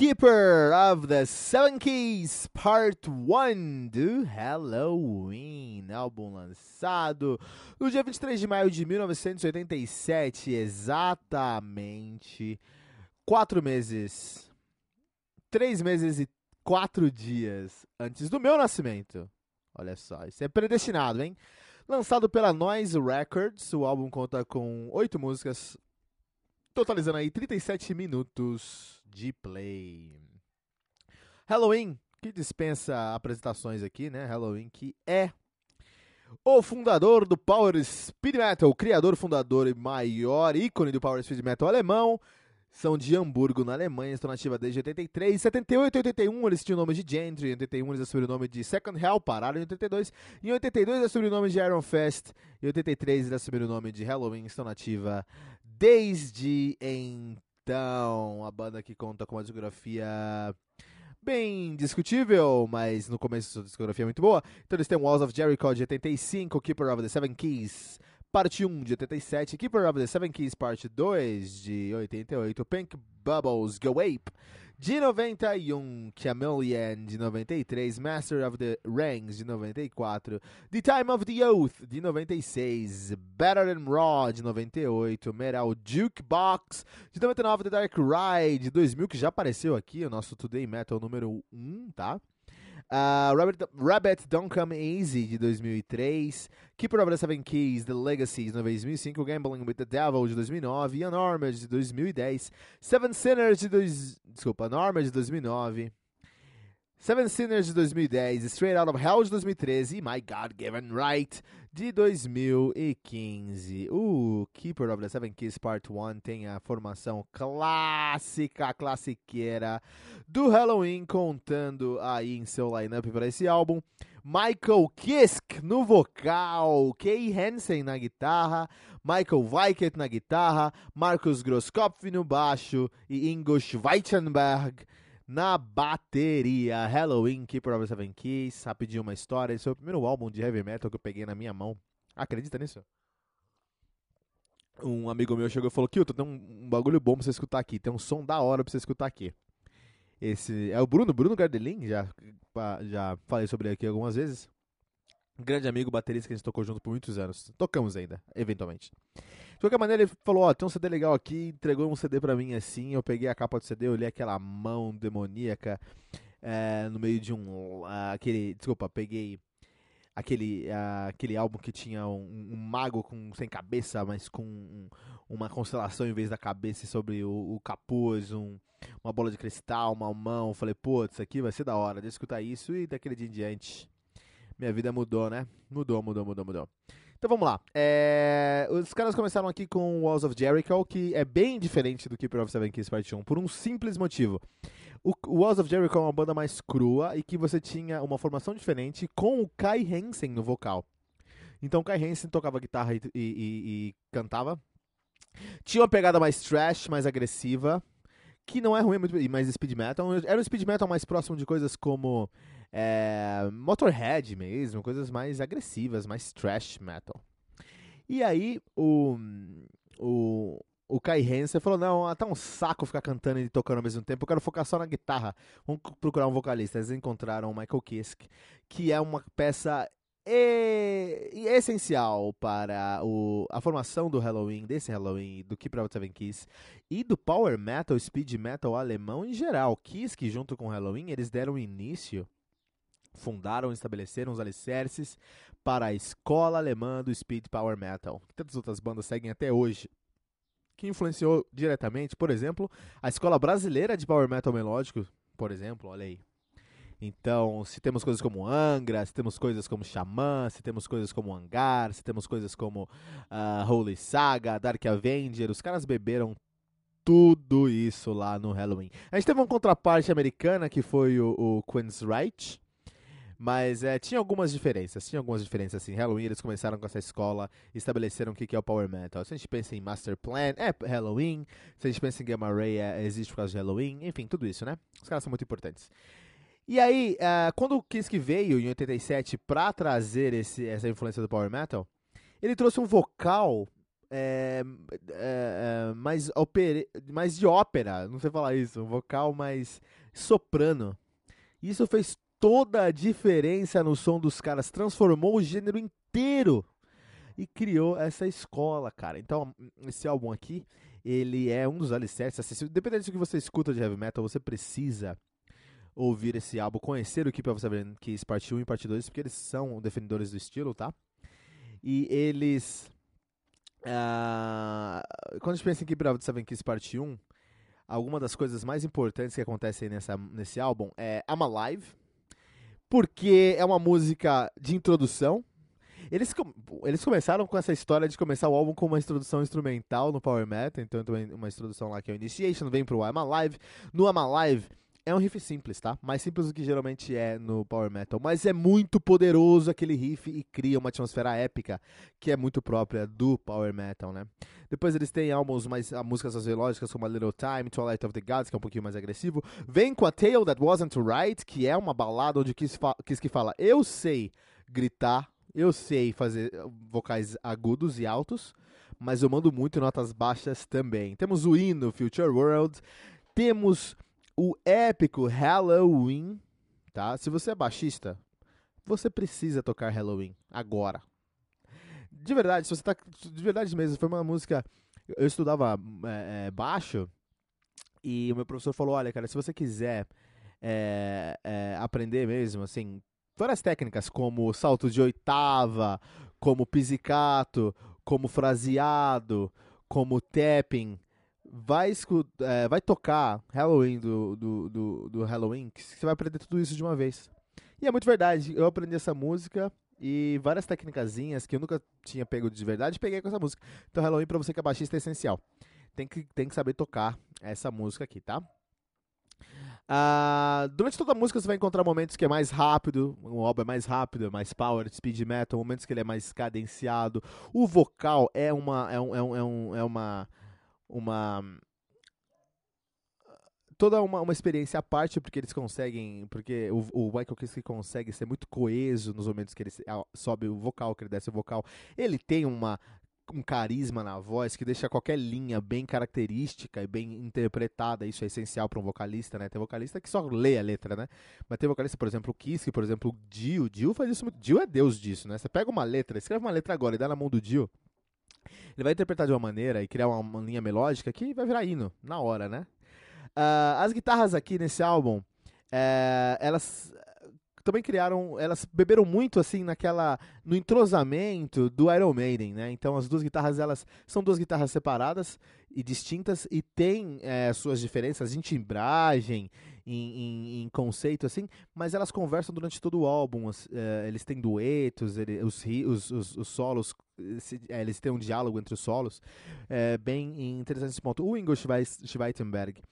Keeper of the Seven Keys Part 1 do Halloween, álbum lançado no dia 23 de maio de 1987, exatamente quatro meses, três meses e quatro dias antes do meu nascimento. Olha só, isso é predestinado, hein? Lançado pela Noise Records, o álbum conta com oito músicas, totalizando aí 37 minutos de play. Halloween, que dispensa apresentações aqui, né? Halloween, que é o fundador do Power Speed Metal, o criador, fundador e maior ícone do Power Speed Metal alemão. São de Hamburgo, na Alemanha, estão nativa desde 83. 78 e 81 eles tinham o nome de Gentry, em 81 eles assumiram o nome de Second Hell, pararam em 82. Em 82 eles assumiram o nome de Iron Fest. Em 83 eles assumiram o nome de Halloween, estão nativa desde então. Então, a banda que conta com uma discografia bem discutível, mas no começo sua discografia é muito boa. Então eles têm Walls of Jericho de 85, Keeper of the Seven Keys, parte 1 de 87, Keeper of the Seven Keys, parte 2 de 88, Pink Bubbles Go Ape de 91, Chameleon de 93, Master of the Rings de 94, The Time of the Oath de 96, Better Than Raw de 98, Metal Jukebox de 99, The Dark Ride de 2000, que já apareceu aqui, o nosso Today Metal número 1, tá? Uh, Rabbit, Rabbit Don't Come Easy, de 2003. Keeper of the Seven Keys, The Legacy, de 2005. Gambling with the Devil, de 2009. Unarmed, de 2010. Seven Sinners, de... Dois, desculpa, Unarmed, de 2009. Seven Sinners de 2010, Straight Out of Hell de 2013 e My God Given Right de 2015. O Keeper of the Seven Keys Part 1 tem a formação clássica, classiqueira do Halloween, contando aí em seu lineup para esse álbum. Michael Kiske no vocal, Kay Hansen na guitarra, Michael Weikert na guitarra, Marcus Grosskopf no baixo e Ingo Schweichenberg na bateria. Halloween, of the Seven Keys. Rapidinho uma história. Esse foi o primeiro álbum de heavy metal que eu peguei na minha mão. Acredita nisso? Um amigo meu chegou e falou: Kilton, tem um, um, bagulho bom pra você escutar aqui. Tem um som da hora pra você escutar aqui. Esse é o Bruno, Bruno Gardelin. Já, já falei sobre ele aqui algumas vezes. Grande amigo, baterista que a gente tocou junto por muitos anos. Tocamos ainda, eventualmente. De qualquer maneira, ele falou: Ó, oh, tem um CD legal aqui, entregou um CD pra mim assim. Eu peguei a capa do CD, olhei aquela mão demoníaca é, no meio de um. Uh, aquele. Desculpa, peguei aquele, uh, aquele álbum que tinha um, um, mago com, sem cabeça, mas com um, uma constelação em vez da cabeça sobre o, o capuz, um, uma bola de cristal, uma mão. Falei, putz, isso aqui vai ser da hora, eu escutar isso. E daquele dia em diante, minha vida mudou, né? Mudou, mudou, mudou, mudou. Então vamos lá. É, os caras começaram aqui com Walls of Jericho, que é bem diferente do Keeper of Seven Keys Part 1, por um simples motivo. O, Walls of Jericho é uma banda mais crua e que você tinha uma formação diferente com o Kai Hansen no vocal. Então o Kai Hansen tocava guitarra e, e, e, e cantava. Tinha uma pegada mais trash, mais agressiva, que não é ruim, é mais speed metal. Era um speed metal mais próximo de coisas como é, Motorhead mesmo, coisas mais agressivas, mais trash metal. E aí o, o, o Kai Hansen falou: Não, tá um saco ficar cantando e tocando ao mesmo tempo, eu quero focar só na guitarra. Vamos procurar um vocalista. Eles encontraram o Michael Kiske, que é uma peça e, e essencial para o, a formação do Halloween, desse Halloween, do Keep Out Seven Keys e do Power Metal, Speed Metal alemão em geral. Kiss, que junto com o Halloween, eles deram início, fundaram estabeleceram os alicerces para a escola alemã do Speed Power Metal, que tantas outras bandas seguem até hoje. Que influenciou diretamente, por exemplo, a escola brasileira de Power Metal melódico, por exemplo, olha aí. Então, se temos coisas como Angra, se temos coisas como Xamã, se temos coisas como Hangar, se temos coisas como uh, Holy Saga, Dark Avenger, os caras beberam tudo isso lá no Halloween. A gente teve uma contraparte americana que foi o, o Queen's Right, mas é, tinha algumas diferenças, tinha algumas diferenças assim. Halloween eles começaram com essa escola, estabeleceram o que é o Power Metal. Se a gente pensa em Master Plan, é Halloween. Se a gente pensa em Gamma Ray, é, existe por causa de Halloween. Enfim, tudo isso, né? Os caras são muito importantes. E aí, uh, quando o Kiske veio em 87 para trazer esse, essa influência do Power Metal, ele trouxe um vocal é, é, mais, opere, mais de ópera, não sei falar isso, um vocal mais soprano. Isso fez toda a diferença no som dos caras, transformou o gênero inteiro e criou essa escola, cara. Então, esse álbum aqui, ele é um dos alicerces. Dependendo do que você escuta de heavy metal, você precisa ouvir esse álbum, conhecer o Keep of Seven Keys parte 1 e parte 2, porque eles são defendedores do estilo, tá? E eles. Uh, quando a gente pensa em Keep of Seven Keys parte 1, alguma das coisas mais importantes que acontecem nessa, nesse álbum é I'm Alive, porque é uma música de introdução. Eles, eles começaram com essa história de começar o álbum com uma introdução instrumental no Power Metal, então uma introdução lá que é o Initiation, vem pro I'm Alive. No I'm Alive é um riff simples, tá? Mais simples do que geralmente é no Power Metal. Mas é muito poderoso aquele riff e cria uma atmosfera épica que é muito própria do Power Metal, né? Depois eles têm álbuns mais a músicas mais como A Little Time, Twilight of the Gods, que é um pouquinho mais agressivo. Vem com a Tale That Wasn't Right, que é uma balada onde Kiss, fa que fala: Eu sei gritar, eu sei fazer vocais agudos e altos, mas eu mando muito notas baixas também. Temos o hino Future World, temos o épico Halloween, tá? Se você é baixista, você precisa tocar Halloween agora. De verdade, se você tá. De verdade mesmo, foi uma música. Eu estudava é, é, baixo e o meu professor falou: olha, cara, se você quiser é, é aprender mesmo, assim, várias técnicas como salto de oitava, como pizzicato, como fraseado, como tapping vai, é, vai tocar Halloween do, do, do, do, Halloween, que você vai aprender tudo isso de uma vez. E é muito verdade, eu aprendi essa música e várias técnicas que eu nunca tinha pego de verdade, peguei com essa música. Então Halloween pra você que é baixista é essencial. Tem que, tem que saber tocar essa música aqui, tá? Uh, durante toda a música você vai encontrar momentos que é mais rápido, o álbum é mais rápido, é mais power, speed metal, momentos que ele é mais cadenciado. O vocal é uma, é um, é um, é, é uma uma toda uma, uma experiência à parte, porque eles conseguem, porque o, o Michael Kiske consegue ser muito coeso nos momentos que ele sobe o vocal, que ele desce o vocal. Ele tem uma um carisma na voz que deixa qualquer linha bem característica e bem interpretada. Isso é essencial para um vocalista, né? Tem vocalista que só lê a letra, né? Mas tem vocalista, por exemplo, o Kiske, por exemplo, o Dio. Dio faz isso muito. Dio é deus disso, né? Você pega uma letra, escreve uma letra agora e dá na mão do Dio ele vai interpretar de uma maneira e criar uma, linha melódica que vai virar hino, na hora, né? Uh, as guitarras aqui nesse álbum, uh, elas também criaram, elas beberam muito assim naquela no entrosamento do Iron Maiden, né? Então as duas guitarras elas são duas guitarras separadas e distintas e têm é, suas diferenças em timbragem, em, em, em, conceito assim, mas elas conversam durante todo o álbum. As, é, eles têm duetos, ele, os, os, os, os, solos, se, é, eles têm um diálogo entre os solos, é, bem interessante esse ponto. O Ingo Schweitenberg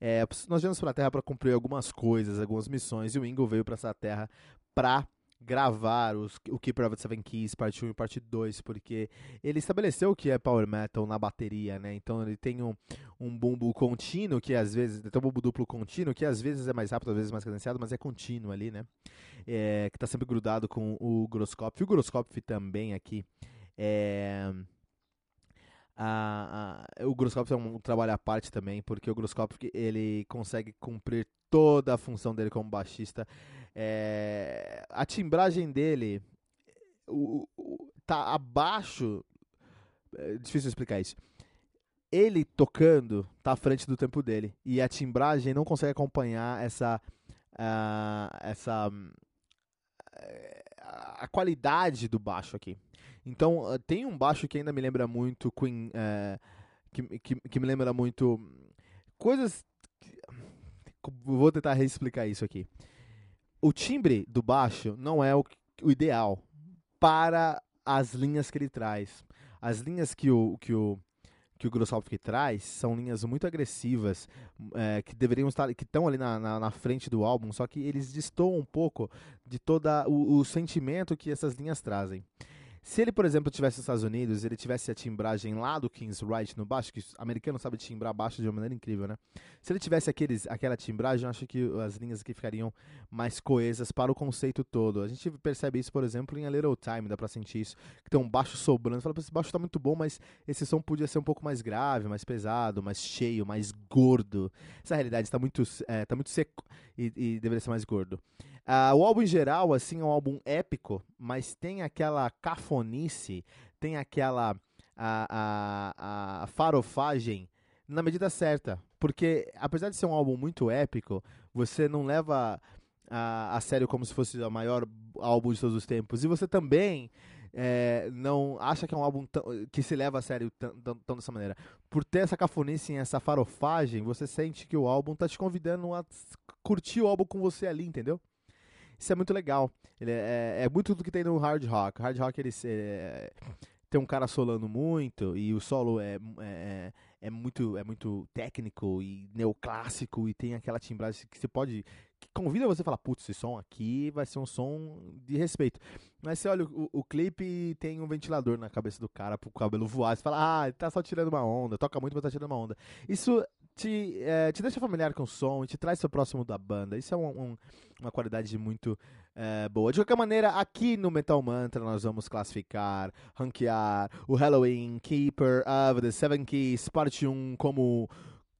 é, nós viemos para a Terra para cumprir algumas coisas, algumas missões, e o Ingo veio para essa Terra para gravar os, o of the Seven Keys, parte 1 e parte 2, porque ele estabeleceu o que é Power Metal na bateria, né? Então ele tem um, um bumbo contínuo, que às vezes, tem um bumbo duplo contínuo, que às vezes é mais rápido, às vezes mais cadenciado, mas é contínuo ali, né? É, que está sempre grudado com o Grosskopf. O Grosskopf também aqui é o Grosskopf é um trabalho à parte também, porque o Grosskopf ele consegue cumprir toda a função dele como baixista. É, a timbragem dele o, o, tá abaixo. É difícil explicar isso. Ele tocando tá à frente do tempo dele e a timbragem não consegue acompanhar essa uh, essa a qualidade do baixo aqui. Então, uh, tem um baixo que ainda me lembra muito Queen. Uh, que, que, que, me lembra muito. Coisas. Que, vou tentar reexplicar isso aqui. O timbre do baixo não é o, o ideal para as linhas que ele traz. As linhas que o, que o, que o Grossalski traz são linhas muito agressivas, é, que deveriam estar, que estão ali na, na, na, frente do álbum, só que eles destoam um pouco de todo o sentimento que essas linhas trazem. Se ele, por exemplo, tivesse nos Estados Unidos, ele tivesse a timbragem lá do King's Right no baixo, que o americano sabe timbrar baixo de uma maneira incrível, né? Se ele tivesse aqueles, aquela timbragem, eu acho que as linhas aqui ficariam mais coesas para o conceito todo. A gente percebe isso, por exemplo, em A Little Time, dá pra sentir isso, que tem um baixo sobrando. Você fala, esse baixo tá muito bom, mas esse som podia ser um pouco mais grave, mais pesado, mais cheio, mais gordo. Essa realidade está muito, é, tá muito seco e, e deveria ser mais gordo. Uh, o álbum em geral, assim, é um álbum épico, mas tem aquela cafonice, tem aquela a, a, a farofagem na medida certa. Porque, apesar de ser um álbum muito épico, você não leva a, a sério como se fosse o maior álbum de todos os tempos. E você também é, não acha que é um álbum que se leva a sério tão dessa maneira. Por ter essa cafonice, essa farofagem, você sente que o álbum tá te convidando a curtir o álbum com você ali, entendeu? Isso é muito legal. Ele é, é, é muito do que tem no hard rock. hard rock ele é, tem um cara solando muito e o solo é, é, é, muito, é muito técnico e neoclássico e tem aquela timbragem que você pode. que convida você a falar, putz, esse som aqui vai ser um som de respeito. Mas você olha o, o clipe tem um ventilador na cabeça do cara pro cabelo voar. Você fala, ah, ele tá só tirando uma onda, toca muito, mas tá tirando uma onda. Isso te, é, te deixa familiar com o som e te traz seu próximo da banda. Isso é um, um, uma qualidade muito é, boa. De qualquer maneira, aqui no Metal Mantra nós vamos classificar, ranquear o Halloween Keeper of the Seven Keys, parte 1, como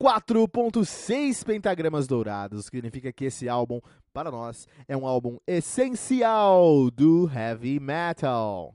4.6 pentagramas dourados. Significa que esse álbum, para nós, é um álbum essencial do heavy metal.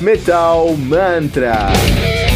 Metal Mantra.